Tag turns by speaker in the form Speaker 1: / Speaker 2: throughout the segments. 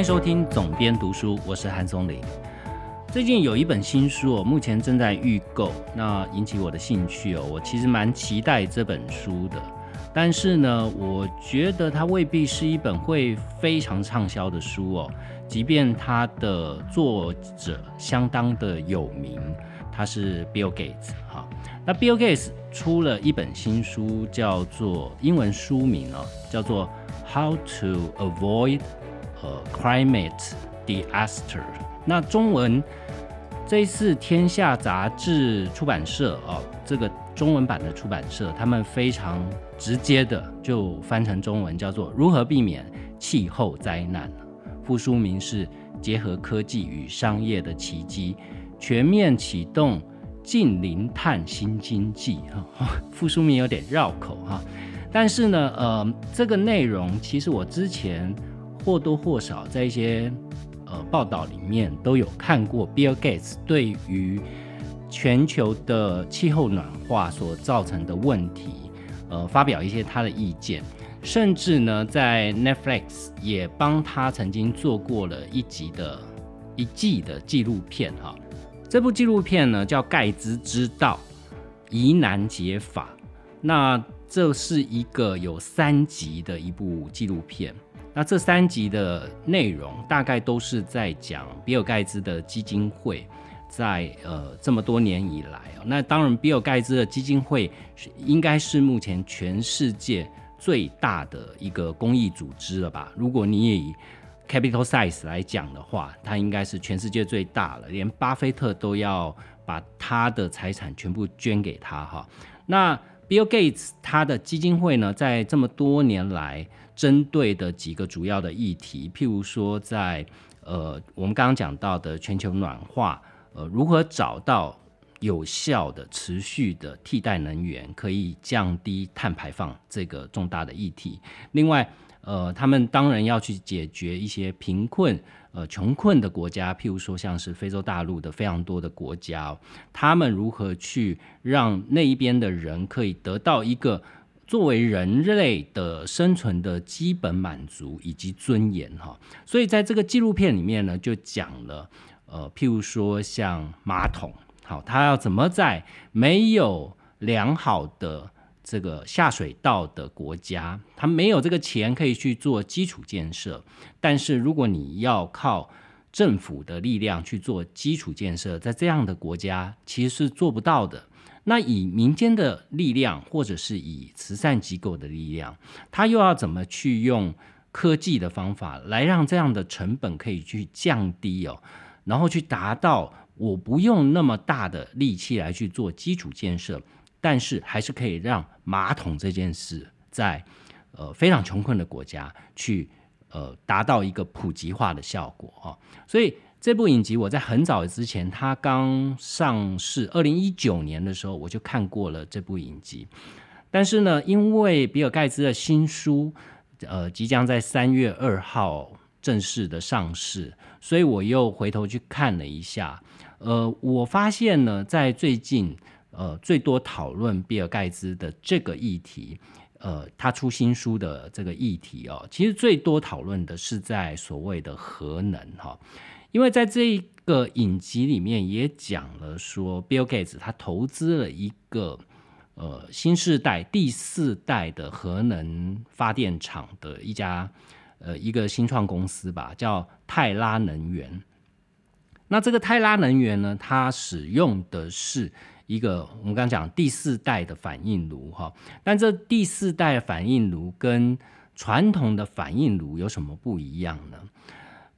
Speaker 1: 欢迎收听总编读书，我是韩松林。最近有一本新书哦，目前正在预购，那引起我的兴趣哦。我其实蛮期待这本书的，但是呢，我觉得它未必是一本会非常畅销的书哦。即便它的作者相当的有名，他是 Bill Gates 哈。那 Bill Gates 出了一本新书，叫做英文书名哦，叫做 How to Avoid 呃，climate disaster。那中文这一次天下杂志出版社哦，这个中文版的出版社，他们非常直接的就翻成中文，叫做如何避免气候灾难。副书名是结合科技与商业的奇迹，全面启动近零碳新经济。哈，副书名有点绕口哈，但是呢，呃，这个内容其实我之前。或多或少在一些呃报道里面都有看过，Bill Gates 对于全球的气候暖化所造成的问题，呃，发表一些他的意见，甚至呢，在 Netflix 也帮他曾经做过了一集的一季的纪录片哈。这部纪录片呢叫《盖茨之道：疑难解法》，那这是一个有三集的一部纪录片。那这三集的内容大概都是在讲比尔盖茨的基金会，在呃这么多年以来那当然比尔盖茨的基金会应该是目前全世界最大的一个公益组织了吧？如果你以 capital size 来讲的话，它应该是全世界最大了，连巴菲特都要把他的财产全部捐给他哈。那 Bill Gates 他的基金会呢，在这么多年来。针对的几个主要的议题，譬如说，在呃我们刚刚讲到的全球暖化，呃如何找到有效的、持续的替代能源，可以降低碳排放这个重大的议题。另外，呃他们当然要去解决一些贫困、呃穷困的国家，譬如说像是非洲大陆的非常多的国家，他们如何去让那一边的人可以得到一个。作为人类的生存的基本满足以及尊严，哈，所以在这个纪录片里面呢，就讲了，呃，譬如说像马桶，好，它要怎么在没有良好的这个下水道的国家，它没有这个钱可以去做基础建设，但是如果你要靠政府的力量去做基础建设，在这样的国家其实是做不到的。那以民间的力量，或者是以慈善机构的力量，他又要怎么去用科技的方法来让这样的成本可以去降低哦，然后去达到我不用那么大的力气来去做基础建设，但是还是可以让马桶这件事在呃非常穷困的国家去呃达到一个普及化的效果啊，所以。这部影集我在很早之前，它刚上市，二零一九年的时候我就看过了这部影集。但是呢，因为比尔盖茨的新书，呃，即将在三月二号正式的上市，所以我又回头去看了一下。呃，我发现呢，在最近，呃，最多讨论比尔盖茨的这个议题，呃，他出新书的这个议题哦，其实最多讨论的是在所谓的核能哈。因为在这一个影集里面也讲了说，Bill Gates 他投资了一个呃新世代第四代的核能发电厂的一家呃一个新创公司吧，叫泰拉能源。那这个泰拉能源呢，它使用的是一个我们刚刚讲第四代的反应炉哈，但这第四代反应炉跟传统的反应炉有什么不一样呢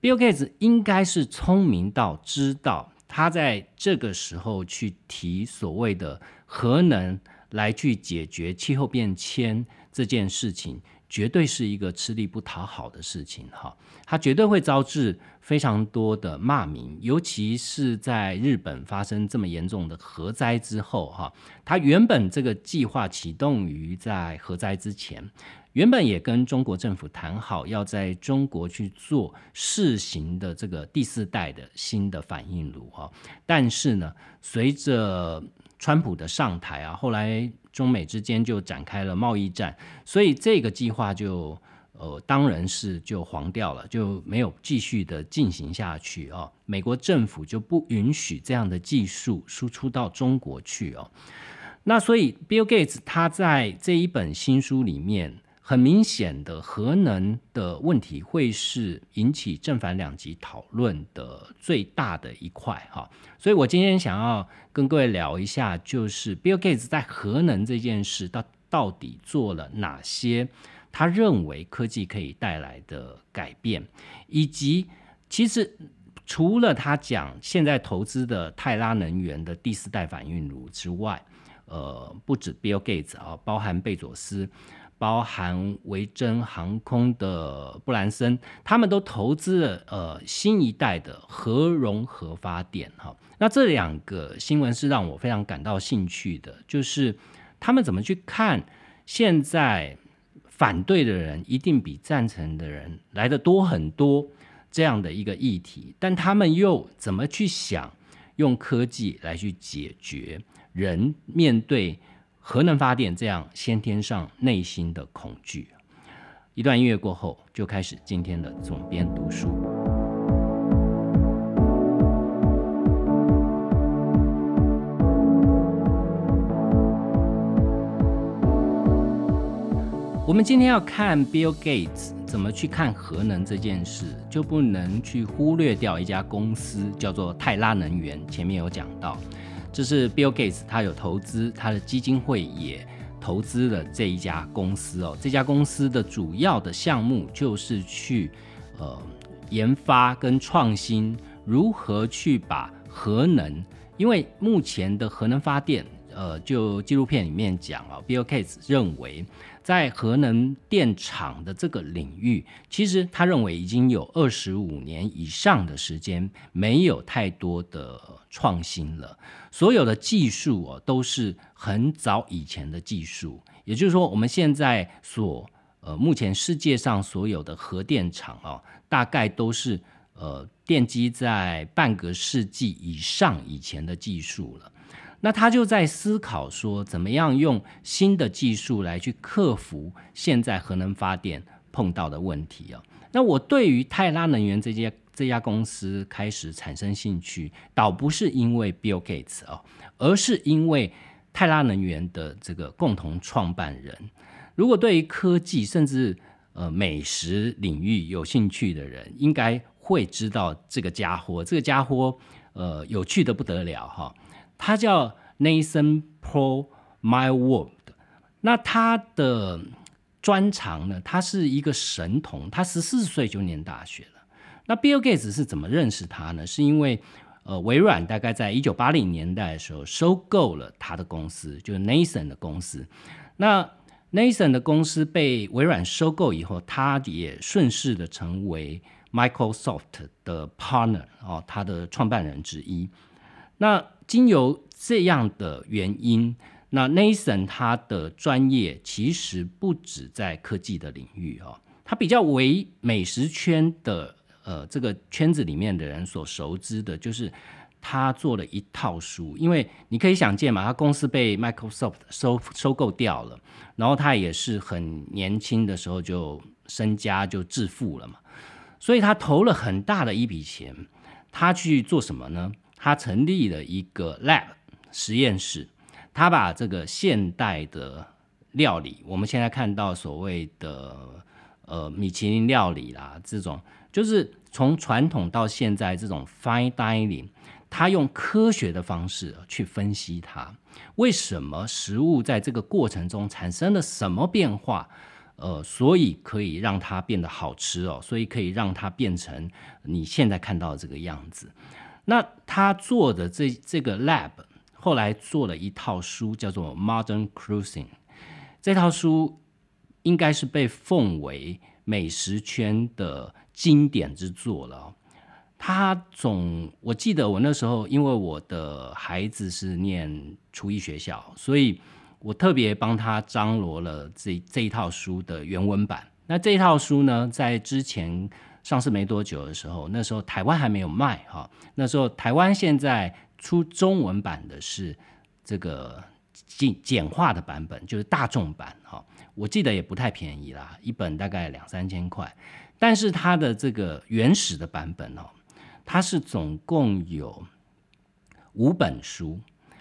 Speaker 1: ？Bill Gates 应该是聪明到知道，他在这个时候去提所谓的核能来去解决气候变迁这件事情，绝对是一个吃力不讨好的事情哈。他绝对会招致非常多的骂名，尤其是在日本发生这么严重的核灾之后哈。他原本这个计划启动于在核灾之前。原本也跟中国政府谈好，要在中国去做试行的这个第四代的新的反应炉哈，但是呢，随着川普的上台啊，后来中美之间就展开了贸易战，所以这个计划就呃，当然是就黄掉了，就没有继续的进行下去哦。美国政府就不允许这样的技术输出到中国去哦。那所以，Bill Gates 他在这一本新书里面，很明显的核能的问题会是引起正反两极讨论的最大的一块哈。所以我今天想要跟各位聊一下，就是 Bill Gates 在核能这件事到到底做了哪些，他认为科技可以带来的改变，以及其实除了他讲现在投资的泰拉能源的第四代反应炉之外。呃，不止 Bill Gates 啊，包含贝佐斯，包含维珍航空的布兰森，他们都投资了呃新一代的核融合发电哈。那这两个新闻是让我非常感到兴趣的，就是他们怎么去看现在反对的人一定比赞成的人来的多很多这样的一个议题，但他们又怎么去想用科技来去解决？人面对核能发电这样先天上内心的恐惧，一段音乐过后，就开始今天的总编读书。我们今天要看 Bill Gates 怎么去看核能这件事，就不能去忽略掉一家公司叫做泰拉能源。前面有讲到。这是 Bill Gates，他有投资，他的基金会也投资了这一家公司哦。这家公司的主要的项目就是去呃研发跟创新如何去把核能，因为目前的核能发电，呃，就纪录片里面讲啊，Bill Gates 认为。在核能电厂的这个领域，其实他认为已经有二十五年以上的时间没有太多的创新了。所有的技术哦，都是很早以前的技术。也就是说，我们现在所呃目前世界上所有的核电厂哦，大概都是呃奠基在半个世纪以上以前的技术了。那他就在思考说，怎么样用新的技术来去克服现在核能发电碰到的问题啊？那我对于泰拉能源这家这家公司开始产生兴趣，倒不是因为 Bill Gates 哦，而是因为泰拉能源的这个共同创办人。如果对于科技甚至呃美食领域有兴趣的人，应该会知道这个家伙。这个家伙呃有趣的不得了哈。他叫 Nathan Pro My World，那他的专长呢？他是一个神童，他十四岁就念大学了。那 Bill Gates 是怎么认识他呢？是因为呃，微软大概在一九八零年代的时候收购了他的公司，就是 Nathan 的公司。那 Nathan 的公司被微软收购以后，他也顺势的成为 Microsoft 的 partner 哦，他的创办人之一。那经由这样的原因，那 Nathan 他的专业其实不止在科技的领域哦，他比较为美食圈的呃这个圈子里面的人所熟知的，就是他做了一套书。因为你可以想见嘛，他公司被 Microsoft 收收购掉了，然后他也是很年轻的时候就身家就致富了嘛，所以他投了很大的一笔钱，他去做什么呢？他成立了一个 lab 实验室，他把这个现代的料理，我们现在看到所谓的呃米其林料理啦，这种就是从传统到现在这种 fine dining，他用科学的方式去分析它，为什么食物在这个过程中产生了什么变化，呃，所以可以让它变得好吃哦，所以可以让它变成你现在看到的这个样子。那他做的这这个 lab 后来做了一套书，叫做《Modern Cruising》。这套书应该是被奉为美食圈的经典之作了。他总我记得我那时候，因为我的孩子是念厨艺学校，所以我特别帮他张罗了这这一套书的原文版。那这一套书呢，在之前。上市没多久的时候，那时候台湾还没有卖哈。那时候台湾现在出中文版的是这个简简化的版本，就是大众版哈。我记得也不太便宜啦，一本大概两三千块。但是它的这个原始的版本哦，它是总共有五本书，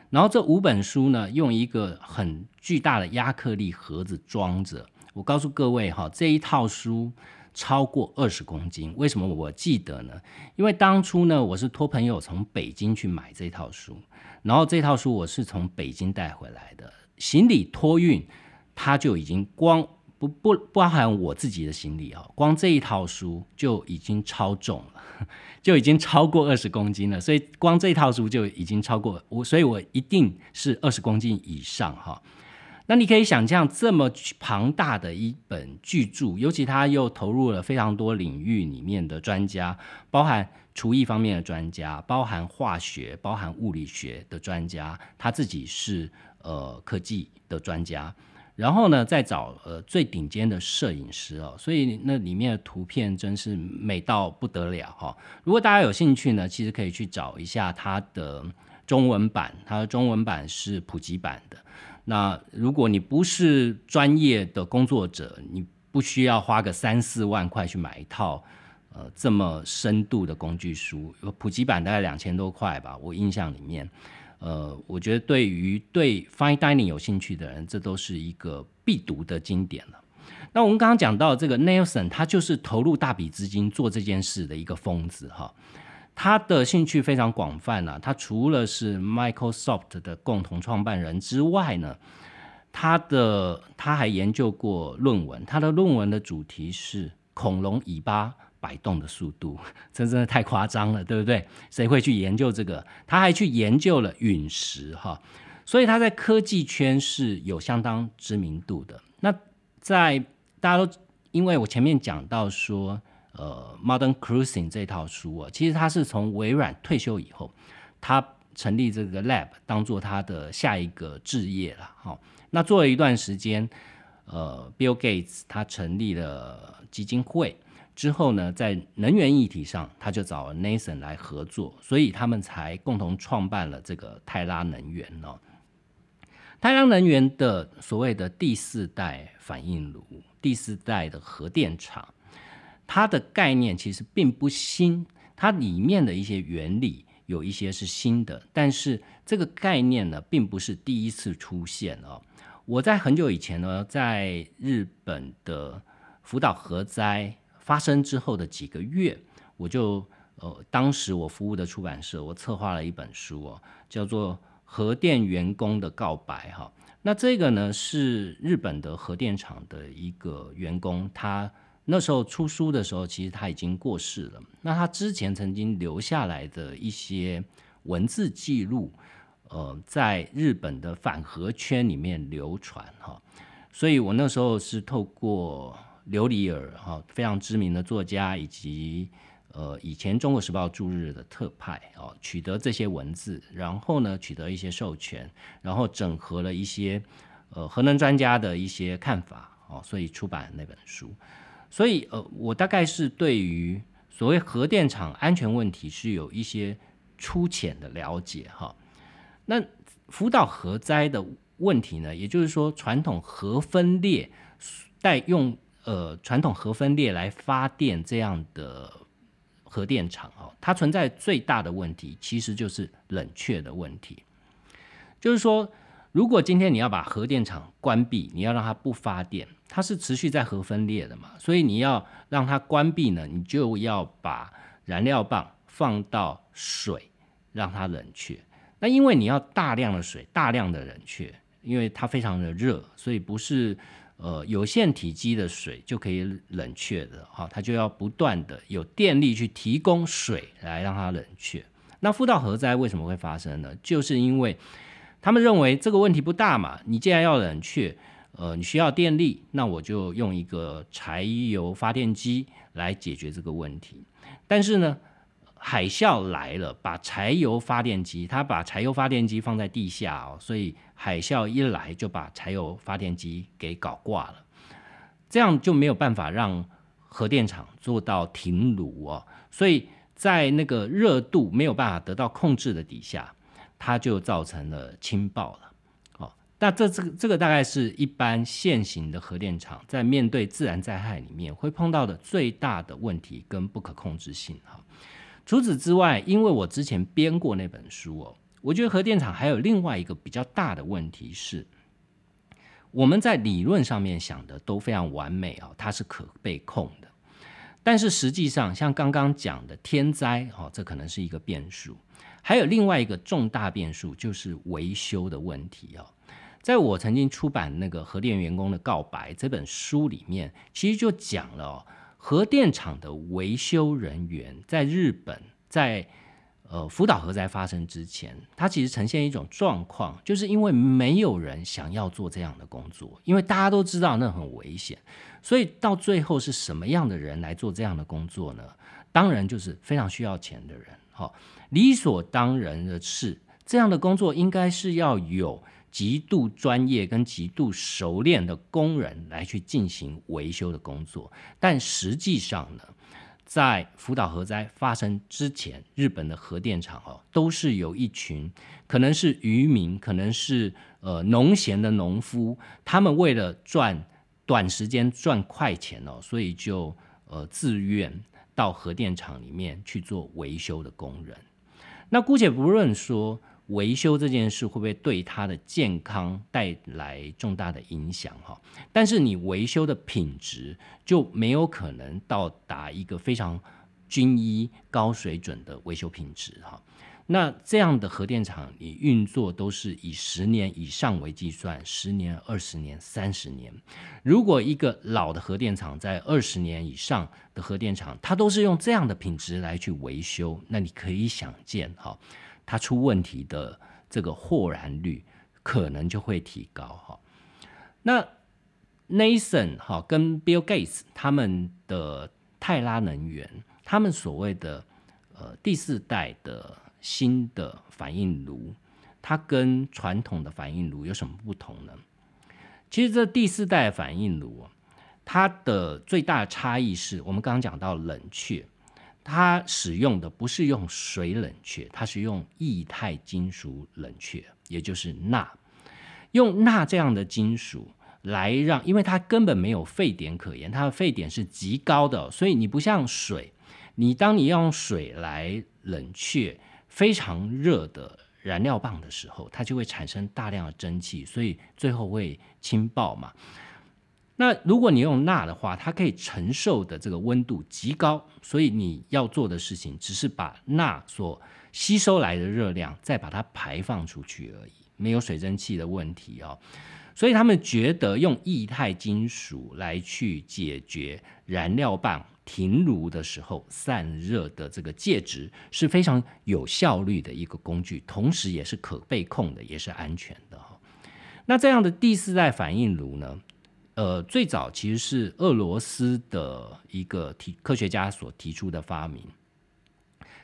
Speaker 1: 然后这五本书呢，用一个很巨大的亚克力盒子装着。我告诉各位哈，这一套书超过二十公斤。为什么我记得呢？因为当初呢，我是托朋友从北京去买这套书，然后这套书我是从北京带回来的，行李托运，它就已经光不不包含我自己的行李啊，光这一套书就已经超重了，就已经超过二十公斤了。所以光这套书就已经超过我，所以我一定是二十公斤以上哈。那你可以想象这么庞大的一本巨著，尤其他又投入了非常多领域里面的专家，包含厨艺方面的专家，包含化学、包含物理学的专家，他自己是呃科技的专家，然后呢再找呃最顶尖的摄影师哦，所以那里面的图片真是美到不得了哈。如果大家有兴趣呢，其实可以去找一下它的中文版，它的中文版是普及版的。那如果你不是专业的工作者，你不需要花个三四万块去买一套呃这么深度的工具书，普及版大概两千多块吧，我印象里面，呃，我觉得对于对 fine dining 有兴趣的人，这都是一个必读的经典了。那我们刚刚讲到这个 Nelson，他就是投入大笔资金做这件事的一个疯子哈。他的兴趣非常广泛啊，他除了是 Microsoft 的共同创办人之外呢，他的他还研究过论文，他的论文的主题是恐龙尾巴摆动的速度，这真的太夸张了，对不对？谁会去研究这个？他还去研究了陨石哈，所以他在科技圈是有相当知名度的。那在大家都因为我前面讲到说。呃，《Modern Cruising》这套书啊，其实他是从微软退休以后，他成立这个 Lab 当做他的下一个置业了。好，那做了一段时间，呃，Bill Gates 他成立了基金会之后呢，在能源议题上，他就找 Nathan 来合作，所以他们才共同创办了这个泰拉能源哦。太阳能源的所谓的第四代反应炉，第四代的核电厂。它的概念其实并不新，它里面的一些原理有一些是新的，但是这个概念呢，并不是第一次出现哦。我在很久以前呢，在日本的福岛核灾发生之后的几个月，我就呃，当时我服务的出版社，我策划了一本书哦，叫做《核电员工的告白》哈。那这个呢，是日本的核电厂的一个员工，他。那时候出书的时候，其实他已经过世了。那他之前曾经留下来的一些文字记录，呃，在日本的反核圈里面流传哈。所以我那时候是透过琉璃尔哈非常知名的作家，以及呃以前《中国时报》驻日的特派哦，取得这些文字，然后呢取得一些授权，然后整合了一些呃核能专家的一些看法哦，所以出版那本书。所以，呃，我大概是对于所谓核电厂安全问题是有一些粗浅的了解哈。那福岛核灾的问题呢，也就是说，传统核分裂带用呃传统核分裂来发电这样的核电厂哦，它存在最大的问题其实就是冷却的问题，就是说。如果今天你要把核电厂关闭，你要让它不发电，它是持续在核分裂的嘛？所以你要让它关闭呢，你就要把燃料棒放到水，让它冷却。那因为你要大量的水，大量的冷却，因为它非常的热，所以不是呃有限体积的水就可以冷却的哈，它就要不断的有电力去提供水来让它冷却。那福岛核灾为什么会发生呢？就是因为他们认为这个问题不大嘛，你既然要冷却，呃，你需要电力，那我就用一个柴油发电机来解决这个问题。但是呢，海啸来了，把柴油发电机，他把柴油发电机放在地下哦，所以海啸一来就把柴油发电机给搞挂了，这样就没有办法让核电厂做到停炉哦，所以在那个热度没有办法得到控制的底下。它就造成了氢爆了，哦，那这这个这个大概是一般现行的核电厂在面对自然灾害里面会碰到的最大的问题跟不可控制性哈。除此之外，因为我之前编过那本书哦，我觉得核电厂还有另外一个比较大的问题是，我们在理论上面想的都非常完美啊，它是可被控的。但是实际上，像刚刚讲的天灾，哦，这可能是一个变数。还有另外一个重大变数，就是维修的问题哦。在我曾经出版那个《核电员工的告白》这本书里面，其实就讲了核电厂的维修人员在日本，在呃福岛核灾发生之前，它其实呈现一种状况，就是因为没有人想要做这样的工作，因为大家都知道那很危险。所以到最后是什么样的人来做这样的工作呢？当然就是非常需要钱的人。好，理所当然的是，这样的工作应该是要有极度专业跟极度熟练的工人来去进行维修的工作。但实际上呢，在福岛核灾发生之前，日本的核电厂哦，都是有一群可能是渔民，可能是呃农闲的农夫，他们为了赚。短时间赚快钱哦，所以就呃自愿到核电厂里面去做维修的工人。那姑且不论说维修这件事会不会对他的健康带来重大的影响哈，但是你维修的品质就没有可能到达一个非常均一高水准的维修品质哈。那这样的核电厂，你运作都是以十年以上为计算，十年、二十年、三十年。如果一个老的核电厂在二十年以上的核电厂，它都是用这样的品质来去维修，那你可以想见，哈，它出问题的这个豁然率可能就会提高，哈。那 Nathan 哈跟 Bill Gates 他们的泰拉能源，他们所谓的呃第四代的。新的反应炉，它跟传统的反应炉有什么不同呢？其实这第四代反应炉，它的最大差异是我们刚刚讲到冷却，它使用的不是用水冷却，它是用液态金属冷却，也就是钠。用钠这样的金属来让，因为它根本没有沸点可言，它的沸点是极高的，所以你不像水，你当你用水来冷却。非常热的燃料棒的时候，它就会产生大量的蒸汽，所以最后会氢爆嘛。那如果你用钠的话，它可以承受的这个温度极高，所以你要做的事情只是把钠所吸收来的热量再把它排放出去而已，没有水蒸气的问题哦。所以他们觉得用液态金属来去解决燃料棒。停炉的时候散热的这个介质是非常有效率的一个工具，同时也是可被控的，也是安全的。那这样的第四代反应炉呢？呃，最早其实是俄罗斯的一个提科学家所提出的发明，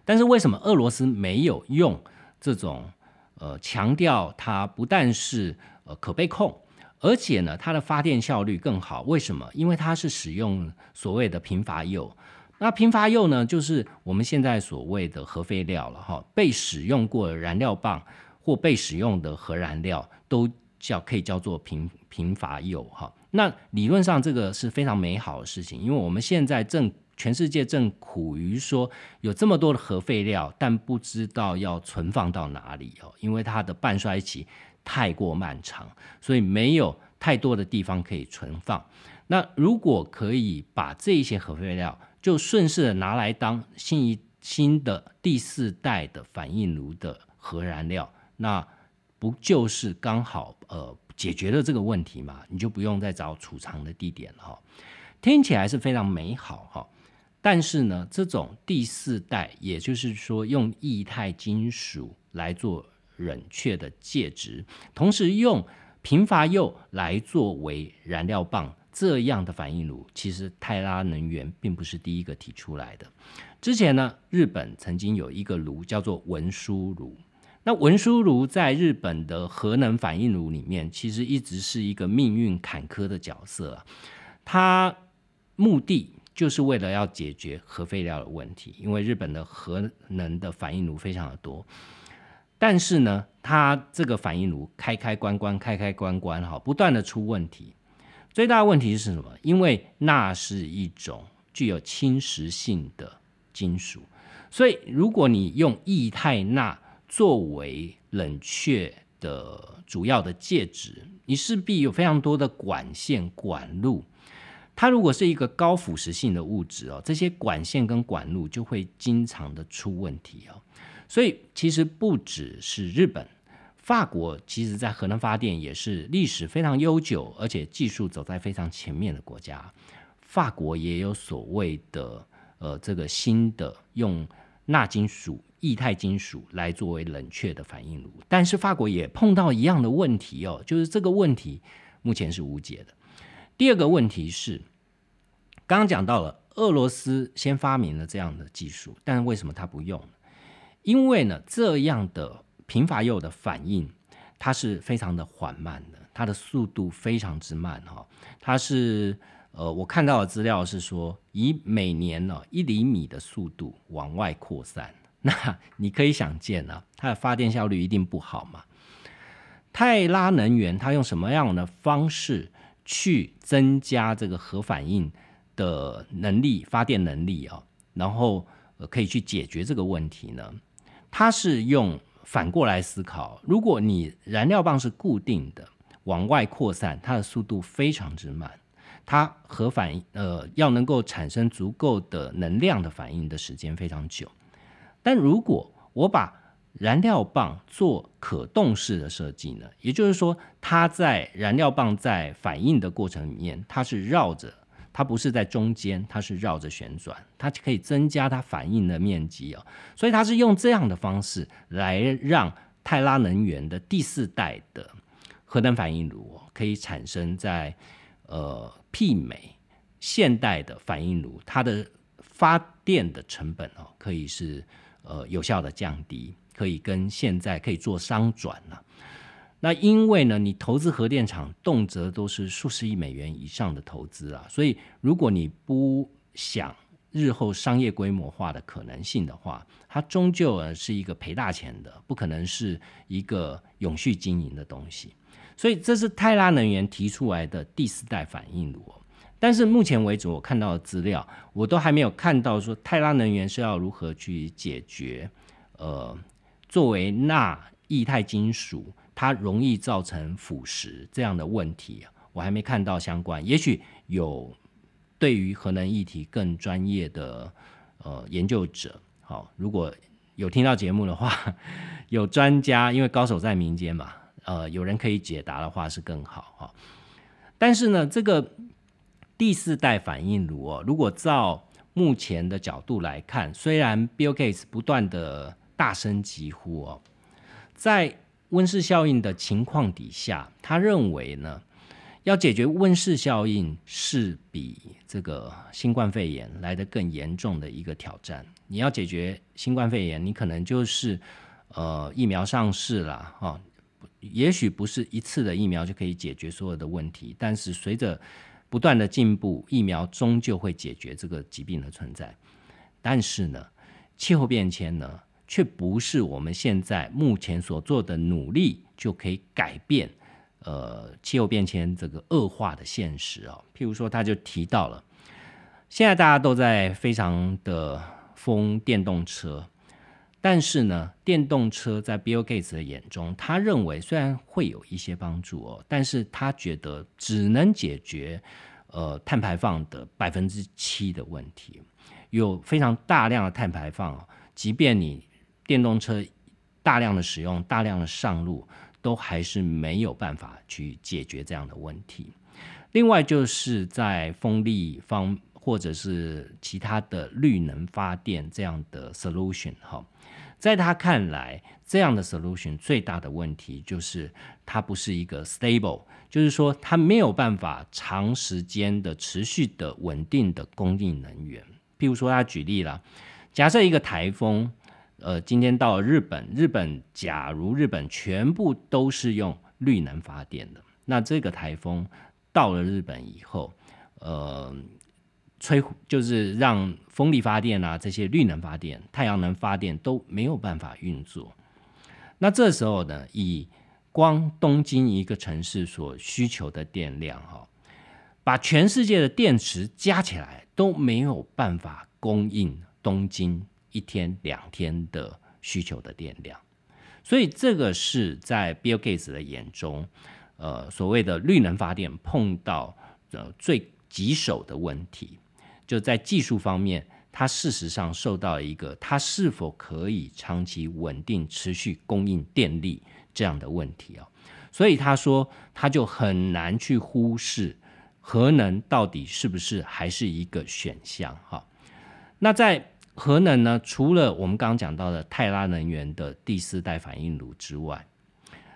Speaker 1: 但是为什么俄罗斯没有用这种呃强调它不但是呃可被控？而且呢，它的发电效率更好。为什么？因为它是使用所谓的贫乏铀。那贫乏铀呢，就是我们现在所谓的核废料了哈。被使用过的燃料棒或被使用的核燃料都叫可以叫做贫贫乏铀哈。那理论上这个是非常美好的事情，因为我们现在正全世界正苦于说有这么多的核废料，但不知道要存放到哪里哦，因为它的半衰期。太过漫长，所以没有太多的地方可以存放。那如果可以把这些核废料就顺势的拿来当新一新的第四代的反应炉的核燃料，那不就是刚好呃解决了这个问题嘛？你就不用再找储藏的地点了哈。听起来是非常美好哈，但是呢，这种第四代，也就是说用液态金属来做。冷却的介质，同时用贫乏铀来作为燃料棒，这样的反应炉，其实泰拉能源并不是第一个提出来的。之前呢，日本曾经有一个炉叫做文殊炉，那文殊炉在日本的核能反应炉里面，其实一直是一个命运坎坷的角色。它目的就是为了要解决核废料的问题，因为日本的核能的反应炉非常的多。但是呢，它这个反应炉开开关关开开关关哈，不断的出问题。最大的问题是什么？因为钠是一种具有侵蚀性的金属，所以如果你用液态钠作为冷却的主要的介质，你势必有非常多的管线管路。它如果是一个高腐蚀性的物质哦，这些管线跟管路就会经常的出问题哦。所以其实不只是日本，法国其实在核能发电也是历史非常悠久，而且技术走在非常前面的国家。法国也有所谓的呃这个新的用钠金属、液态金属来作为冷却的反应炉，但是法国也碰到一样的问题哦，就是这个问题目前是无解的。第二个问题是，刚刚讲到了俄罗斯先发明了这样的技术，但是为什么它不用？因为呢，这样的贫乏铀的反应，它是非常的缓慢的，它的速度非常之慢哈。它是呃，我看到的资料是说，以每年呢一厘米的速度往外扩散，那你可以想见呢，它的发电效率一定不好嘛。泰拉能源它用什么样的方式？去增加这个核反应的能力、发电能力啊，然后可以去解决这个问题呢？它是用反过来思考：如果你燃料棒是固定的，往外扩散，它的速度非常之慢，它核反应呃要能够产生足够的能量的反应的时间非常久。但如果我把燃料棒做可动式的设计呢，也就是说，它在燃料棒在反应的过程里面，它是绕着，它不是在中间，它是绕着旋转，它可以增加它反应的面积哦。所以它是用这样的方式来让泰拉能源的第四代的核能反应炉可以产生在呃媲美现代的反应炉，它的发电的成本哦可以是呃有效的降低。可以跟现在可以做商转了，那因为呢，你投资核电厂动辄都是数十亿美元以上的投资啊，所以如果你不想日后商业规模化的可能性的话，它终究呃是一个赔大钱的，不可能是一个永续经营的东西。所以这是泰拉能源提出来的第四代反应炉，但是目前为止我看到的资料，我都还没有看到说泰拉能源是要如何去解决呃。作为钠液态金属，它容易造成腐蚀这样的问题，我还没看到相关。也许有对于核能议题更专业的呃研究者，好，如果有听到节目的话，有专家，因为高手在民间嘛，呃，有人可以解答的话是更好哈。但是呢，这个第四代反应炉哦，如果照目前的角度来看，虽然 Bill Gates 不断的大声疾呼哦，在温室效应的情况底下，他认为呢，要解决温室效应是比这个新冠肺炎来的更严重的一个挑战。你要解决新冠肺炎，你可能就是呃疫苗上市了哦，也许不是一次的疫苗就可以解决所有的问题，但是随着不断的进步，疫苗终究会解决这个疾病的存在。但是呢，气候变迁呢？却不是我们现在目前所做的努力就可以改变，呃，气候变迁这个恶化的现实哦。譬如说，他就提到了，现在大家都在非常的疯电动车，但是呢，电动车在 Bill Gates 的眼中，他认为虽然会有一些帮助哦，但是他觉得只能解决呃碳排放的百分之七的问题，有非常大量的碳排放，即便你电动车大量的使用、大量的上路，都还是没有办法去解决这样的问题。另外，就是在风力方或者是其他的绿能发电这样的 solution 哈，在他看来，这样的 solution 最大的问题就是它不是一个 stable，就是说它没有办法长时间的持续的稳定的供应能源。譬如说，他举例了，假设一个台风。呃，今天到日本，日本假如日本全部都是用绿能发电的，那这个台风到了日本以后，呃，吹就是让风力发电啊，这些绿能发电、太阳能发电都没有办法运作。那这时候呢，以光东京一个城市所需求的电量，哈，把全世界的电池加起来都没有办法供应东京一天两天的需求的电量。所以这个是在 Bill Gates 的眼中，呃，所谓的绿能发电碰到呃最棘手的问题，就在技术方面。它事实上受到一个它是否可以长期稳定持续供应电力这样的问题啊，所以他说他就很难去忽视核能到底是不是还是一个选项哈。那在核能呢，除了我们刚刚讲到的泰拉能源的第四代反应炉之外，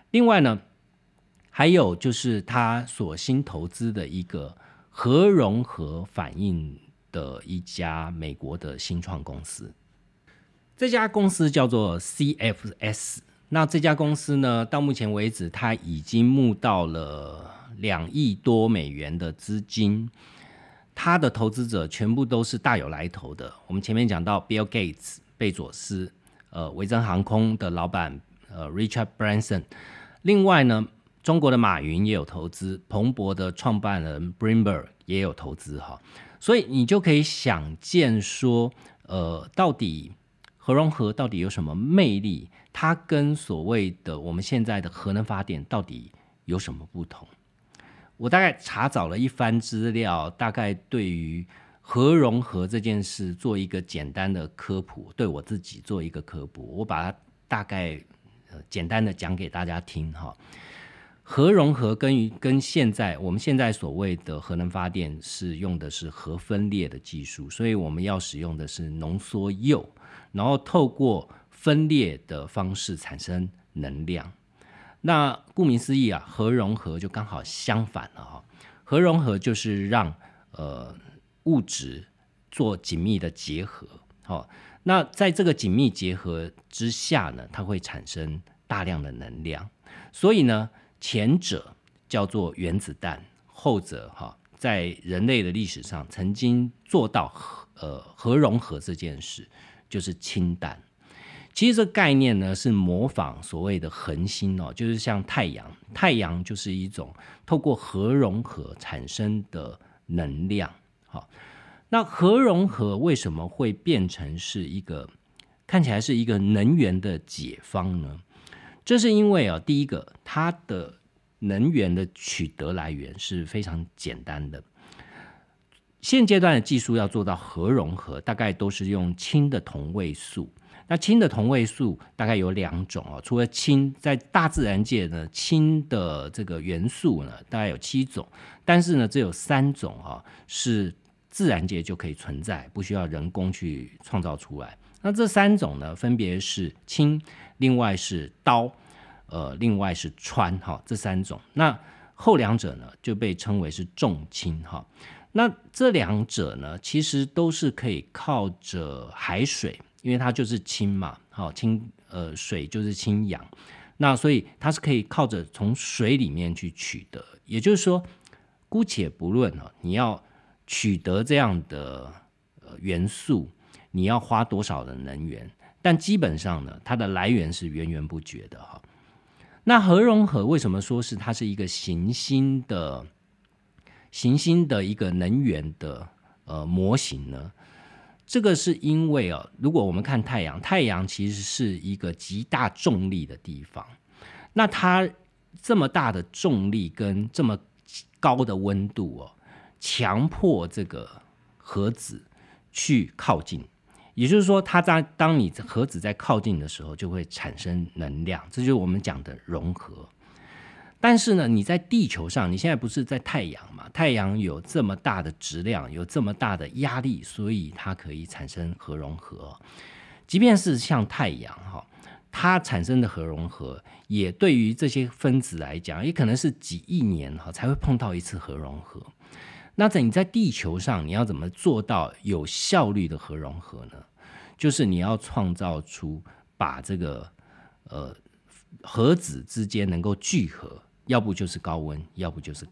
Speaker 1: 另外呢，还有就是他所新投资的一个核融合反应。的一家美国的新创公司，这家公司叫做 CFS。那这家公司呢，到目前为止，它已经募到了两亿多美元的资金。它的投资者全部都是大有来头的。我们前面讲到 Bill Gates 贝佐斯，呃，维珍航空的老板呃 Richard Branson。另外呢，中国的马云也有投资，彭博的创办人 Bloomberg 也有投资哈。所以你就可以想见说，呃，到底核融合到底有什么魅力？它跟所谓的我们现在的核能发电到底有什么不同？我大概查找了一番资料，大概对于核融合这件事做一个简单的科普，对我自己做一个科普，我把它大概呃简单的讲给大家听哈。核融合跟于跟现在我们现在所谓的核能发电是用的是核分裂的技术，所以我们要使用的是浓缩铀，然后透过分裂的方式产生能量。那顾名思义啊，核融合就刚好相反了哈。核融合就是让呃物质做紧密的结合，好，那在这个紧密结合之下呢，它会产生大量的能量，所以呢。前者叫做原子弹，后者哈在人类的历史上曾经做到核呃核融合这件事，就是氢弹。其实这个概念呢是模仿所谓的恒星哦，就是像太阳，太阳就是一种透过核融合产生的能量。好，那核融合为什么会变成是一个看起来是一个能源的解方呢？这是因为啊，第一个，它的能源的取得来源是非常简单的。现阶段的技术要做到核融合，大概都是用氢的同位素。那氢的同位素大概有两种哦，除了氢，在大自然界呢，氢的这个元素呢，大概有七种，但是呢，只有三种啊是自然界就可以存在，不需要人工去创造出来。那这三种呢，分别是氢。另外是刀，呃，另外是氚，哈，这三种。那后两者呢，就被称为是重氢，哈。那这两者呢，其实都是可以靠着海水，因为它就是氢嘛，好氢，呃，水就是氢氧，那所以它是可以靠着从水里面去取得。也就是说，姑且不论啊，你要取得这样的呃元素，你要花多少的能源？但基本上呢，它的来源是源源不绝的哈。那核融合为什么说是它是一个行星的行星的一个能源的呃模型呢？这个是因为啊，如果我们看太阳，太阳其实是一个极大重力的地方，那它这么大的重力跟这么高的温度哦，强迫这个核子去靠近。也就是说，它在当你核子在靠近的时候，就会产生能量，这就是我们讲的融合。但是呢，你在地球上，你现在不是在太阳嘛？太阳有这么大的质量，有这么大的压力，所以它可以产生核融合。即便是像太阳哈，它产生的核融合，也对于这些分子来讲，也可能是几亿年哈才会碰到一次核融合。那在你在地球上，你要怎么做到有效率的核融合呢？就是你要创造出把这个呃核子之间能够聚合，要不就是高温，要不就是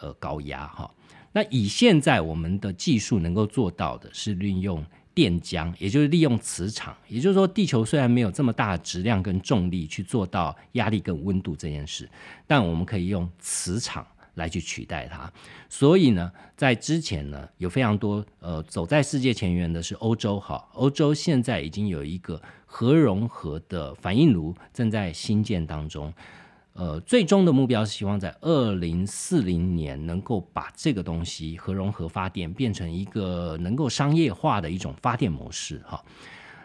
Speaker 1: 呃高压哈。那以现在我们的技术能够做到的是运用电浆，也就是利用磁场。也就是说，地球虽然没有这么大的质量跟重力去做到压力跟温度这件事，但我们可以用磁场来去取代它。所以呢，在之前呢，有非常多呃走在世界前沿的是欧洲哈，欧洲现在已经有一个核融合的反应炉正在新建当中。呃，最终的目标是希望在二零四零年能够把这个东西核融合发电变成一个能够商业化的一种发电模式哈。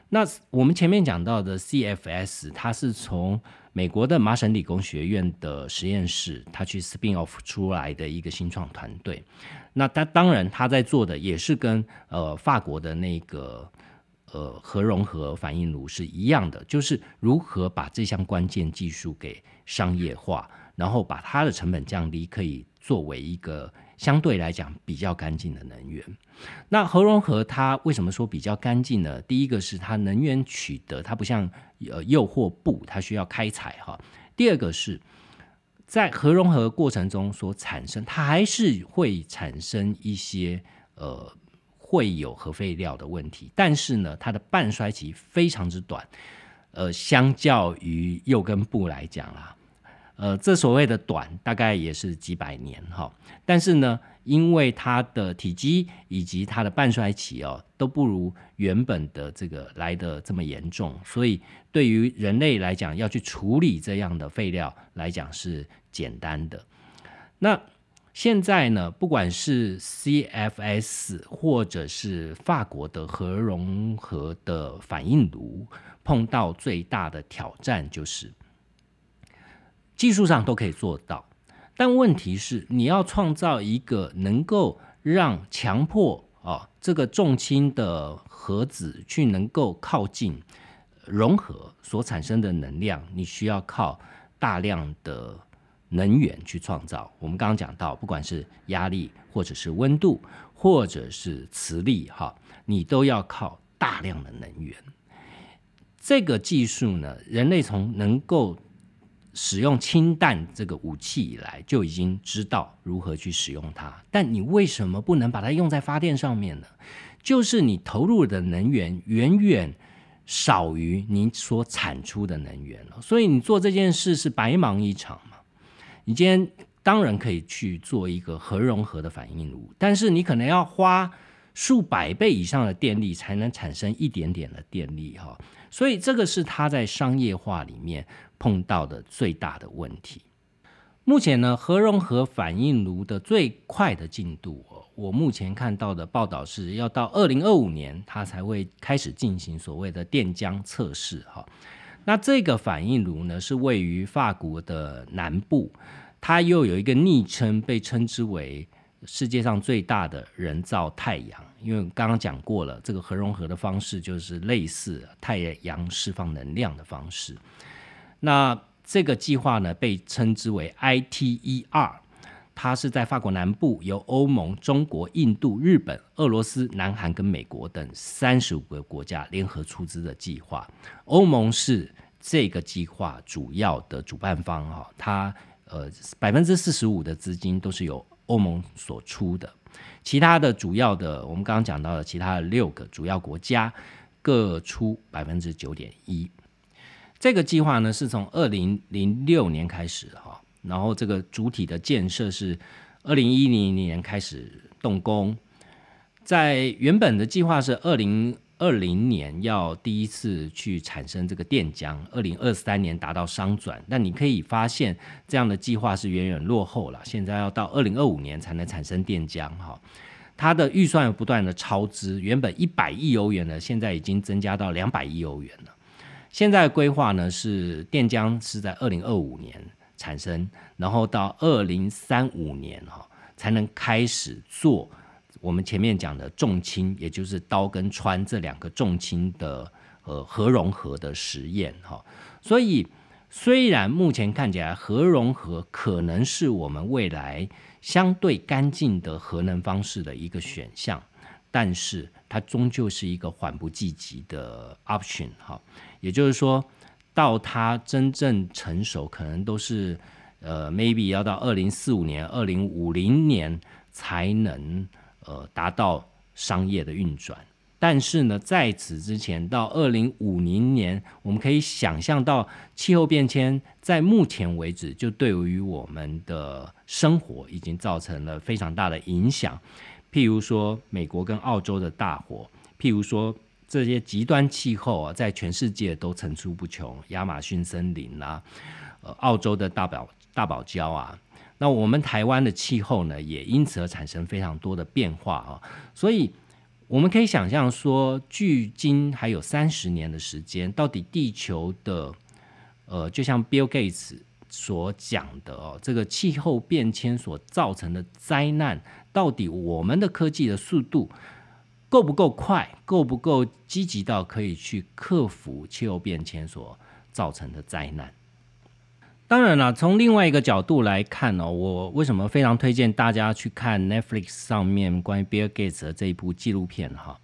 Speaker 1: 那我们前面讲到的 CFS，它是从美国的麻省理工学院的实验室，它去 spin off 出来的一个新创团队。那他当然他在做的也是跟呃法国的那个。呃，核融合反应炉是一样的，就是如何把这项关键技术给商业化，然后把它的成本降低，可以作为一个相对来讲比较干净的能源。那核融合它为什么说比较干净呢？第一个是它能源取得，它不像呃铀或钚，它需要开采哈。第二个是在核融合过程中所产生，它还是会产生一些呃。会有核废料的问题，但是呢，它的半衰期非常之短，呃，相较于铀跟钚来讲啦，呃，这所谓的短大概也是几百年哈，但是呢，因为它的体积以及它的半衰期哦都不如原本的这个来的这么严重，所以对于人类来讲要去处理这样的废料来讲是简单的，那。现在呢，不管是 CFS 或者是法国的核融合的反应炉，碰到最大的挑战就是技术上都可以做到，但问题是你要创造一个能够让强迫啊这个重氢的核子去能够靠近融合所产生的能量，你需要靠大量的。能源去创造，我们刚刚讲到，不管是压力，或者是温度，或者是磁力，哈，你都要靠大量的能源。这个技术呢，人类从能够使用氢弹这个武器以来，就已经知道如何去使用它。但你为什么不能把它用在发电上面呢？就是你投入的能源远远少于你所产出的能源了，所以你做这件事是白忙一场。你今天当然可以去做一个核融合的反应炉，但是你可能要花数百倍以上的电力才能产生一点点的电力哈，所以这个是它在商业化里面碰到的最大的问题。目前呢，核融合反应炉的最快的进度，我目前看到的报道是要到二零二五年，它才会开始进行所谓的电浆测试哈。那这个反应炉呢，是位于法国的南部，它又有一个昵称，被称之为世界上最大的人造太阳。因为刚刚讲过了，这个核融合的方式就是类似太阳释放能量的方式。那这个计划呢，被称之为 ITER。它是在法国南部，由欧盟、中国、印度、日本、俄罗斯、南韩跟美国等三十五个国家联合出资的计划。欧盟是这个计划主要的主办方哈，它呃百分之四十五的资金都是由欧盟所出的，其他的主要的我们刚刚讲到的其他的六个主要国家各出百分之九点一。这个计划呢是从二零零六年开始哈。然后这个主体的建设是二零一零年开始动工，在原本的计划是二零二零年要第一次去产生这个电浆，二零二三年达到商转。但你可以发现这样的计划是远远落后了，现在要到二零二五年才能产生电浆哈。它的预算不断的超支，原本一百亿欧元的，现在已经增加到两百亿欧元了。现在规划呢是电浆是在二零二五年。产生，然后到二零三五年哈，才能开始做我们前面讲的重氢，也就是刀跟穿这两个重氢的呃核融合的实验哈。所以虽然目前看起来核融合可能是我们未来相对干净的核能方式的一个选项，但是它终究是一个缓不济急的 option 哈。也就是说。到它真正成熟，可能都是呃，maybe 要到二零四五年、二零五零年才能呃达到商业的运转。但是呢，在此之前，到二零五零年，我们可以想象到气候变迁在目前为止，就对于我们的生活已经造成了非常大的影响。譬如说，美国跟澳洲的大火；譬如说，这些极端气候啊，在全世界都层出不穷，亚马逊森林啦，呃，澳洲的大堡大堡礁啊。那我们台湾的气候呢，也因此而产生非常多的变化啊。所以。我们可以想象说，距今还有三十年的时间，到底地球的，呃，就像 Bill Gates 所讲的哦，这个气候变迁所造成的灾难，到底我们的科技的速度够不够快，够不够积极到可以去克服气候变迁所造成的灾难？当然了，从另外一个角度来看呢，我为什么非常推荐大家去看 Netflix 上面关于 Bill Gates 的这一部纪录片哈？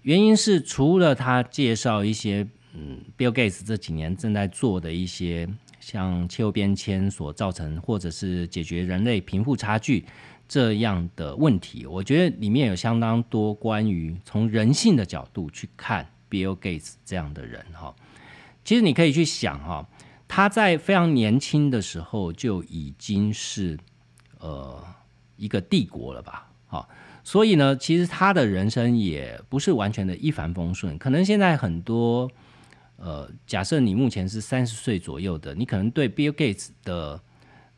Speaker 1: 原因是除了他介绍一些嗯，Bill Gates 这几年正在做的一些像气候变迁所造成，或者是解决人类贫富差距这样的问题，我觉得里面有相当多关于从人性的角度去看 Bill Gates 这样的人哈。其实你可以去想哈。他在非常年轻的时候就已经是呃一个帝国了吧？哈，所以呢，其实他的人生也不是完全的一帆风顺。可能现在很多呃，假设你目前是三十岁左右的，你可能对 Bill Gates 的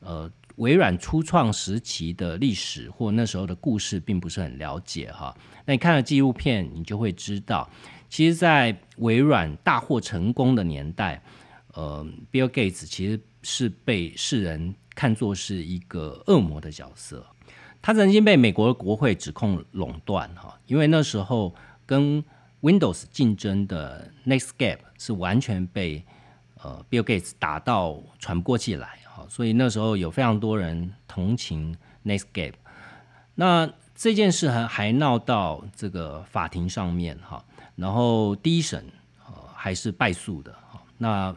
Speaker 1: 呃微软初创时期的历史或那时候的故事并不是很了解哈。那你看了纪录片，你就会知道，其实，在微软大获成功的年代。呃，Bill Gates 其实是被世人看作是一个恶魔的角色。他曾经被美国的国会指控垄断，哈，因为那时候跟 Windows 竞争的 Netscape 是完全被呃 Bill Gates 打到喘不过气来，所以那时候有非常多人同情 Netscape。那这件事还还闹到这个法庭上面，哈，然后第一审呃还是败诉的，哈，那。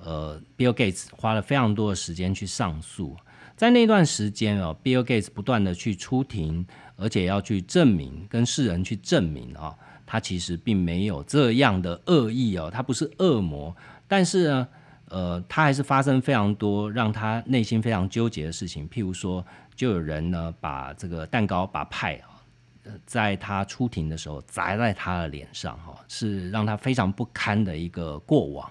Speaker 1: 呃，Bill Gates 花了非常多的时间去上诉，在那段时间哦，Bill Gates 不断的去出庭，而且要去证明，跟世人去证明啊，他其实并没有这样的恶意哦，他不是恶魔，但是呢，呃，他还是发生非常多让他内心非常纠结的事情，譬如说，就有人呢把这个蛋糕把派啊，在他出庭的时候砸在他的脸上哈，是让他非常不堪的一个过往。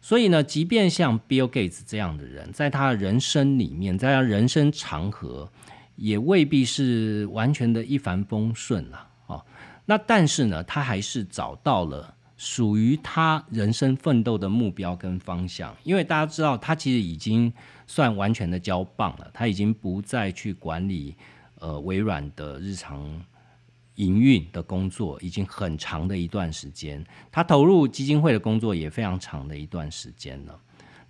Speaker 1: 所以呢，即便像 Bill Gates 这样的人，在他人生里面，在他人生长河，也未必是完全的一帆风顺了啊。那但是呢，他还是找到了属于他人生奋斗的目标跟方向。因为大家知道，他其实已经算完全的交棒了，他已经不再去管理呃微软的日常。营运的工作已经很长的一段时间，他投入基金会的工作也非常长的一段时间了。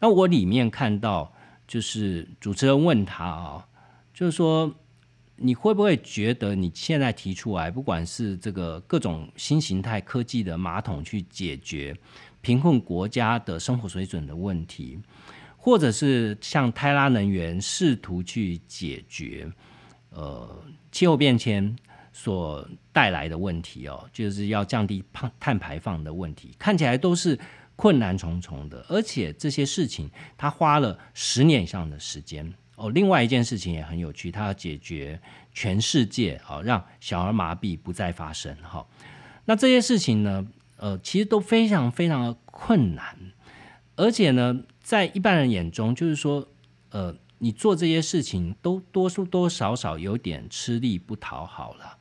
Speaker 1: 那我里面看到，就是主持人问他啊，就是说你会不会觉得你现在提出来，不管是这个各种新形态科技的马桶去解决贫困国家的生活水准的问题，或者是像泰拉能源试图去解决呃气候变迁？所带来的问题哦，就是要降低碳碳排放的问题，看起来都是困难重重的，而且这些事情他花了十年以上的时间哦。另外一件事情也很有趣，他要解决全世界哦，让小儿麻痹不再发生哈。那这些事情呢，呃，其实都非常非常的困难，而且呢，在一般人眼中，就是说，呃，你做这些事情都多数多少少有点吃力不讨好了。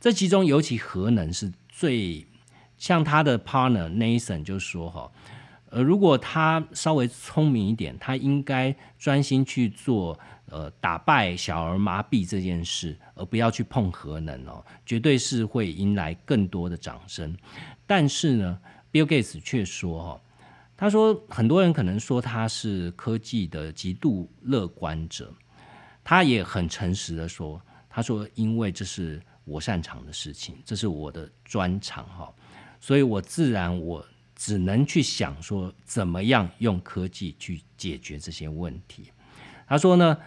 Speaker 1: 这其中尤其核能是最像他的 partner Nathan 就说哈，呃，如果他稍微聪明一点，他应该专心去做呃打败小儿麻痹这件事，而不要去碰核能哦，绝对是会迎来更多的掌声。但是呢，Bill Gates 却说哈，他说很多人可能说他是科技的极度乐观者，他也很诚实的说，他说因为这是。我擅长的事情，这是我的专长哈，所以我自然我只能去想说，怎么样用科技去解决这些问题。他说呢，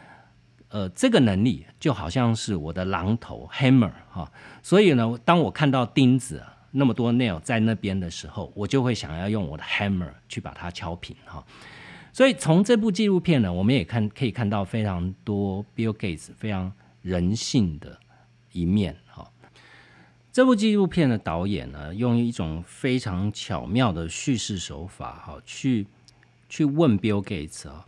Speaker 1: 呃，这个能力就好像是我的榔头 hammer 哈，所以呢，当我看到钉子那么多 nail 在那边的时候，我就会想要用我的 hammer 去把它敲平哈。所以从这部纪录片呢，我们也看可以看到非常多 Bill Gates 非常人性的一面。这部纪录片的导演呢，用一种非常巧妙的叙事手法哈，去去问 Bill Gates 啊，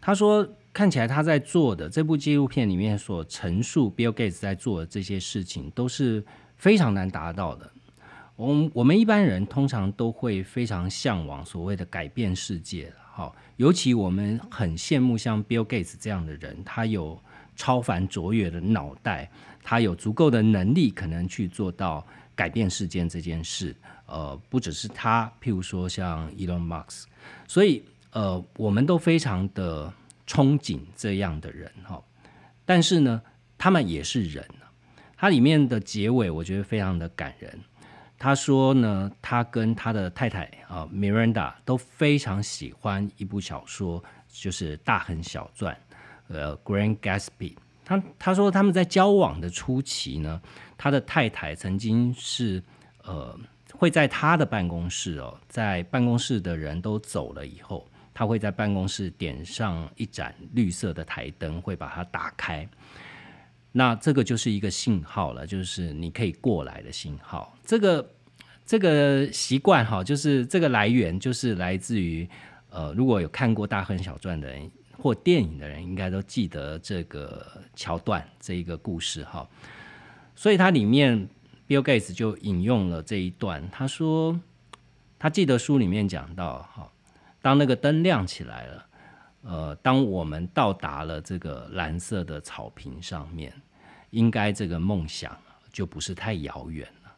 Speaker 1: 他说。看起来他在做的这部纪录片里面所陈述，Bill Gates 在做的这些事情都是非常难达到的。我我们一般人通常都会非常向往所谓的改变世界，哈，尤其我们很羡慕像 Bill Gates 这样的人，他有超凡卓越的脑袋，他有足够的能力，可能去做到改变世界这件事。呃，不只是他，譬如说像 Elon Musk，所以呃，我们都非常的。憧憬这样的人哈，但是呢，他们也是人它里面的结尾我觉得非常的感人。他说呢，他跟他的太太啊，Miranda 都非常喜欢一部小说，就是《大亨小传》呃，《Grand Gatsby》。他他说他们在交往的初期呢，他的太太曾经是呃会在他的办公室哦，在办公室的人都走了以后。他会在办公室点上一盏绿色的台灯，会把它打开。那这个就是一个信号了，就是你可以过来的信号。这个这个习惯哈，就是这个来源就是来自于呃，如果有看过《大亨小传》的人或电影的人，应该都记得这个桥段这一个故事哈。所以它里面 Bill Gates 就引用了这一段，他说他记得书里面讲到哈。当那个灯亮起来了，呃，当我们到达了这个蓝色的草坪上面，应该这个梦想就不是太遥远了。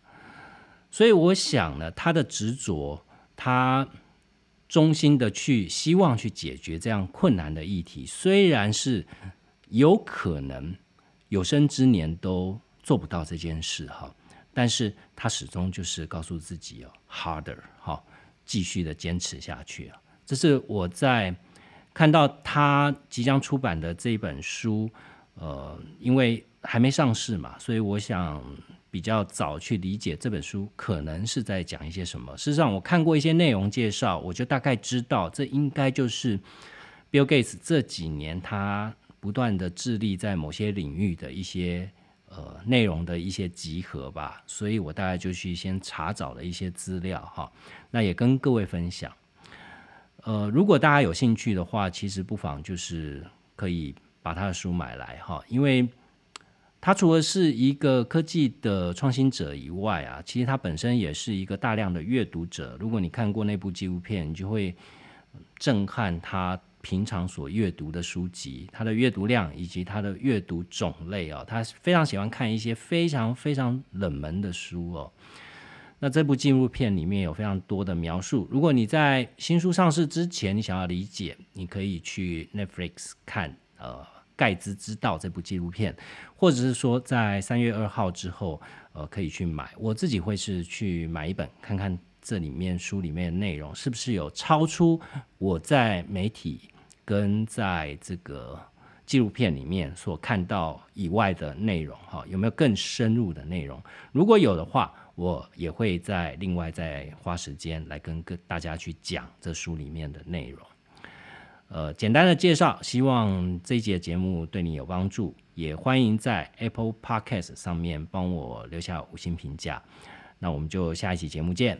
Speaker 1: 所以我想呢，他的执着，他衷心的去希望去解决这样困难的议题，虽然是有可能有生之年都做不到这件事哈，但是他始终就是告诉自己哦，harder 哈，继续的坚持下去啊。这是我在看到他即将出版的这一本书，呃，因为还没上市嘛，所以我想比较早去理解这本书可能是在讲一些什么。事实上，我看过一些内容介绍，我就大概知道这应该就是 Bill Gates 这几年他不断的致力在某些领域的一些呃内容的一些集合吧。所以我大概就去先查找了一些资料哈，那也跟各位分享。呃，如果大家有兴趣的话，其实不妨就是可以把他的书买来哈，因为他除了是一个科技的创新者以外啊，其实他本身也是一个大量的阅读者。如果你看过那部纪录片，你就会震撼他平常所阅读的书籍，他的阅读量以及他的阅读种类啊，他非常喜欢看一些非常非常冷门的书哦。那这部纪录片里面有非常多的描述。如果你在新书上市之前，你想要理解，你可以去 Netflix 看呃《盖茨之道》这部纪录片，或者是说在三月二号之后，呃，可以去买。我自己会是去买一本，看看这里面书里面的内容是不是有超出我在媒体跟在这个纪录片里面所看到以外的内容，哈，有没有更深入的内容？如果有的话。我也会在另外再花时间来跟各大家去讲这书里面的内容，呃，简单的介绍，希望这一节节目对你有帮助，也欢迎在 Apple Podcast 上面帮我留下五星评价，那我们就下一期节目见。